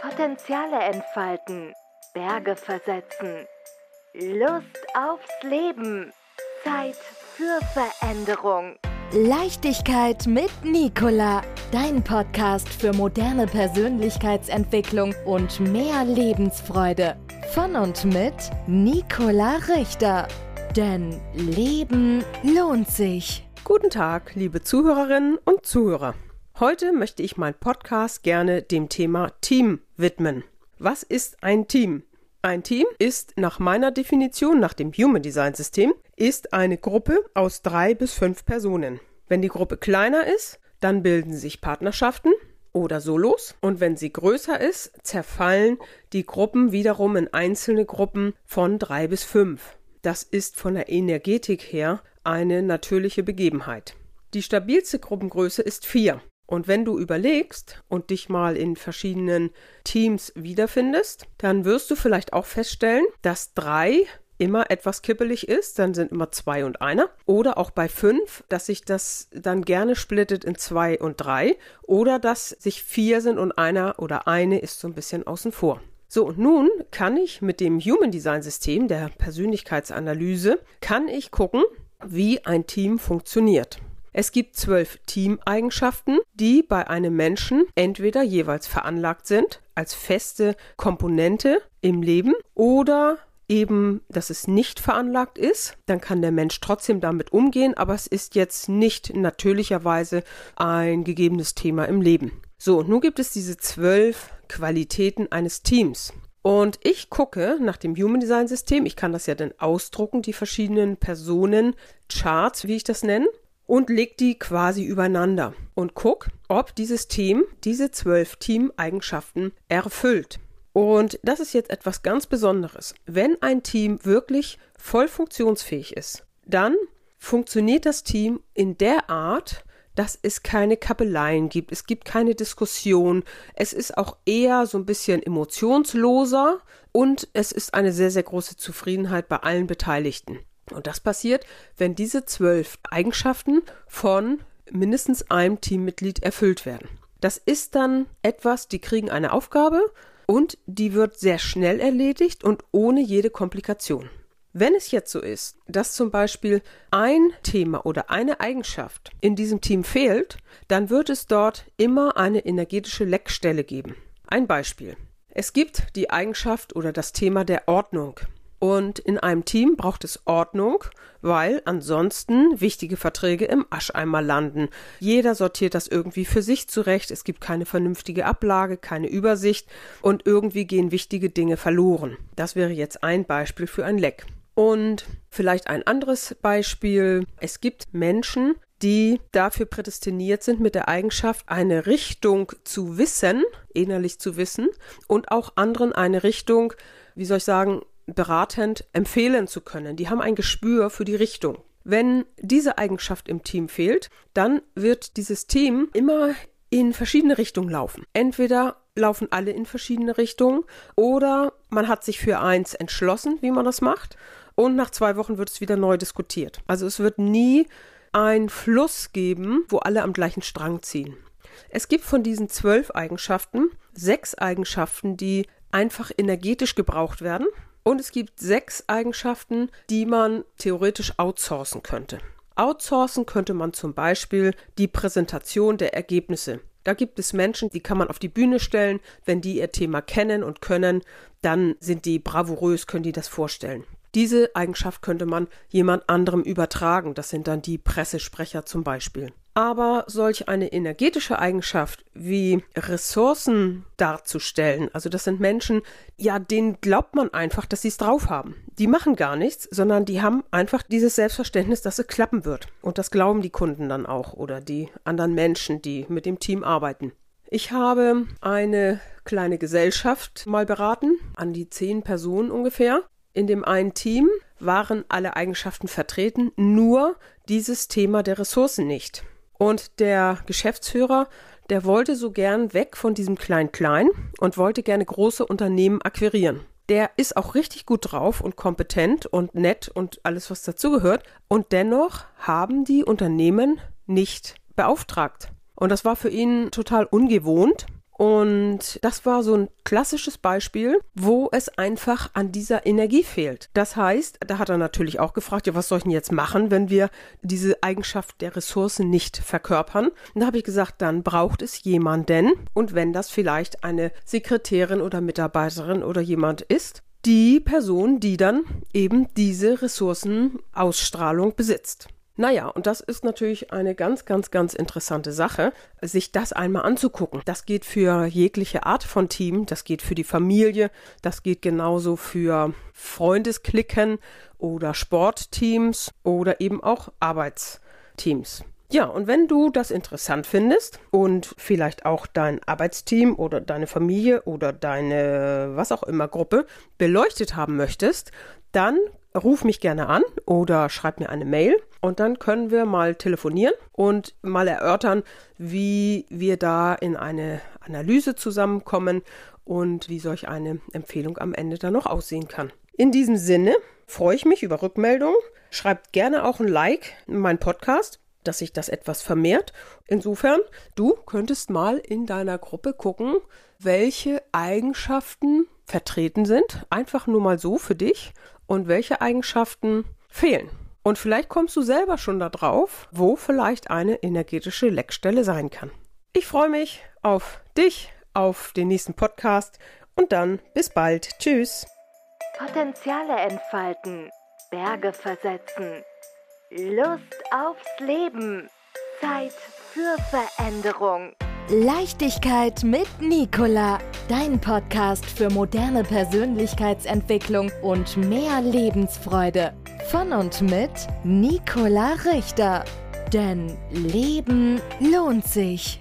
Potenziale entfalten, Berge versetzen, Lust aufs Leben, Zeit für Veränderung. Leichtigkeit mit Nicola, dein Podcast für moderne Persönlichkeitsentwicklung und mehr Lebensfreude. Von und mit Nicola Richter. Denn Leben lohnt sich. Guten Tag, liebe Zuhörerinnen und Zuhörer. Heute möchte ich meinen Podcast gerne dem Thema Team widmen. Was ist ein Team? Ein Team ist nach meiner Definition, nach dem Human Design System, ist eine Gruppe aus drei bis fünf Personen. Wenn die Gruppe kleiner ist, dann bilden sich Partnerschaften oder Solos und wenn sie größer ist, zerfallen die Gruppen wiederum in einzelne Gruppen von drei bis fünf. Das ist von der Energetik her eine natürliche Begebenheit. Die stabilste Gruppengröße ist vier. Und wenn du überlegst und dich mal in verschiedenen Teams wiederfindest, dann wirst du vielleicht auch feststellen, dass drei immer etwas kippelig ist, dann sind immer zwei und einer. Oder auch bei fünf, dass sich das dann gerne splittet in zwei und drei. Oder dass sich vier sind und einer oder eine ist so ein bisschen außen vor. So, und nun kann ich mit dem Human Design System der Persönlichkeitsanalyse, kann ich gucken, wie ein Team funktioniert. Es gibt zwölf Teameigenschaften, die bei einem Menschen entweder jeweils veranlagt sind als feste Komponente im Leben oder eben, dass es nicht veranlagt ist, dann kann der Mensch trotzdem damit umgehen, aber es ist jetzt nicht natürlicherweise ein gegebenes Thema im Leben. So, nun gibt es diese zwölf Qualitäten eines Teams. Und ich gucke nach dem Human Design System, ich kann das ja dann ausdrucken, die verschiedenen Personen, Charts, wie ich das nenne, und leg die quasi übereinander und guck, ob dieses Team diese zwölf Teameigenschaften erfüllt. Und das ist jetzt etwas ganz Besonderes. Wenn ein Team wirklich voll funktionsfähig ist, dann funktioniert das Team in der Art, dass es keine Kappeleien gibt, es gibt keine Diskussion, es ist auch eher so ein bisschen emotionsloser und es ist eine sehr, sehr große Zufriedenheit bei allen Beteiligten. Und das passiert, wenn diese zwölf Eigenschaften von mindestens einem Teammitglied erfüllt werden. Das ist dann etwas, die kriegen eine Aufgabe und die wird sehr schnell erledigt und ohne jede Komplikation. Wenn es jetzt so ist, dass zum Beispiel ein Thema oder eine Eigenschaft in diesem Team fehlt, dann wird es dort immer eine energetische Leckstelle geben. Ein Beispiel. Es gibt die Eigenschaft oder das Thema der Ordnung. Und in einem Team braucht es Ordnung, weil ansonsten wichtige Verträge im Ascheimer landen. Jeder sortiert das irgendwie für sich zurecht. Es gibt keine vernünftige Ablage, keine Übersicht und irgendwie gehen wichtige Dinge verloren. Das wäre jetzt ein Beispiel für ein Leck. Und vielleicht ein anderes Beispiel. Es gibt Menschen, die dafür prädestiniert sind, mit der Eigenschaft eine Richtung zu wissen, innerlich zu wissen, und auch anderen eine Richtung, wie soll ich sagen, beratend empfehlen zu können. Die haben ein Gespür für die Richtung. Wenn diese Eigenschaft im Team fehlt, dann wird dieses Team immer in verschiedene Richtungen laufen. Entweder laufen alle in verschiedene Richtungen oder man hat sich für eins entschlossen, wie man das macht, und nach zwei Wochen wird es wieder neu diskutiert. Also es wird nie ein Fluss geben, wo alle am gleichen Strang ziehen. Es gibt von diesen zwölf Eigenschaften sechs Eigenschaften, die einfach energetisch gebraucht werden. Und es gibt sechs Eigenschaften, die man theoretisch outsourcen könnte. Outsourcen könnte man zum Beispiel die Präsentation der Ergebnisse. Da gibt es Menschen, die kann man auf die Bühne stellen. Wenn die ihr Thema kennen und können, dann sind die bravourös, können die das vorstellen. Diese Eigenschaft könnte man jemand anderem übertragen. Das sind dann die Pressesprecher zum Beispiel. Aber solch eine energetische Eigenschaft wie Ressourcen darzustellen, also das sind Menschen, ja, denen glaubt man einfach, dass sie es drauf haben. Die machen gar nichts, sondern die haben einfach dieses Selbstverständnis, dass es klappen wird. Und das glauben die Kunden dann auch oder die anderen Menschen, die mit dem Team arbeiten. Ich habe eine kleine Gesellschaft mal beraten, an die zehn Personen ungefähr. In dem einen Team waren alle Eigenschaften vertreten, nur dieses Thema der Ressourcen nicht. Und der Geschäftsführer, der wollte so gern weg von diesem Klein-Klein und wollte gerne große Unternehmen akquirieren. Der ist auch richtig gut drauf und kompetent und nett und alles, was dazugehört. Und dennoch haben die Unternehmen nicht beauftragt. Und das war für ihn total ungewohnt. Und das war so ein klassisches Beispiel, wo es einfach an dieser Energie fehlt. Das heißt, da hat er natürlich auch gefragt, ja, was soll ich denn jetzt machen, wenn wir diese Eigenschaft der Ressourcen nicht verkörpern? Und da habe ich gesagt, dann braucht es jemanden. Und wenn das vielleicht eine Sekretärin oder Mitarbeiterin oder jemand ist, die Person, die dann eben diese Ressourcenausstrahlung besitzt. Naja, und das ist natürlich eine ganz, ganz, ganz interessante Sache, sich das einmal anzugucken. Das geht für jegliche Art von Team, das geht für die Familie, das geht genauso für Freundesklicken oder Sportteams oder eben auch Arbeitsteams. Ja, und wenn du das interessant findest und vielleicht auch dein Arbeitsteam oder deine Familie oder deine was auch immer Gruppe beleuchtet haben möchtest, dann ruf mich gerne an oder schreib mir eine Mail und dann können wir mal telefonieren und mal erörtern, wie wir da in eine Analyse zusammenkommen und wie solch eine Empfehlung am Ende dann noch aussehen kann. In diesem Sinne freue ich mich über Rückmeldungen. Schreibt gerne auch ein Like in meinen Podcast, dass sich das etwas vermehrt. Insofern, du könntest mal in deiner Gruppe gucken, welche Eigenschaften vertreten sind. Einfach nur mal so für dich und welche Eigenschaften fehlen. Und vielleicht kommst du selber schon darauf, wo vielleicht eine energetische Leckstelle sein kann. Ich freue mich auf dich, auf den nächsten Podcast und dann bis bald. Tschüss. Potenziale entfalten, Berge versetzen, Lust aufs Leben, Zeit für Veränderung. Leichtigkeit mit Nicola, dein Podcast für moderne Persönlichkeitsentwicklung und mehr Lebensfreude. Von und mit Nicola Richter. Denn Leben lohnt sich.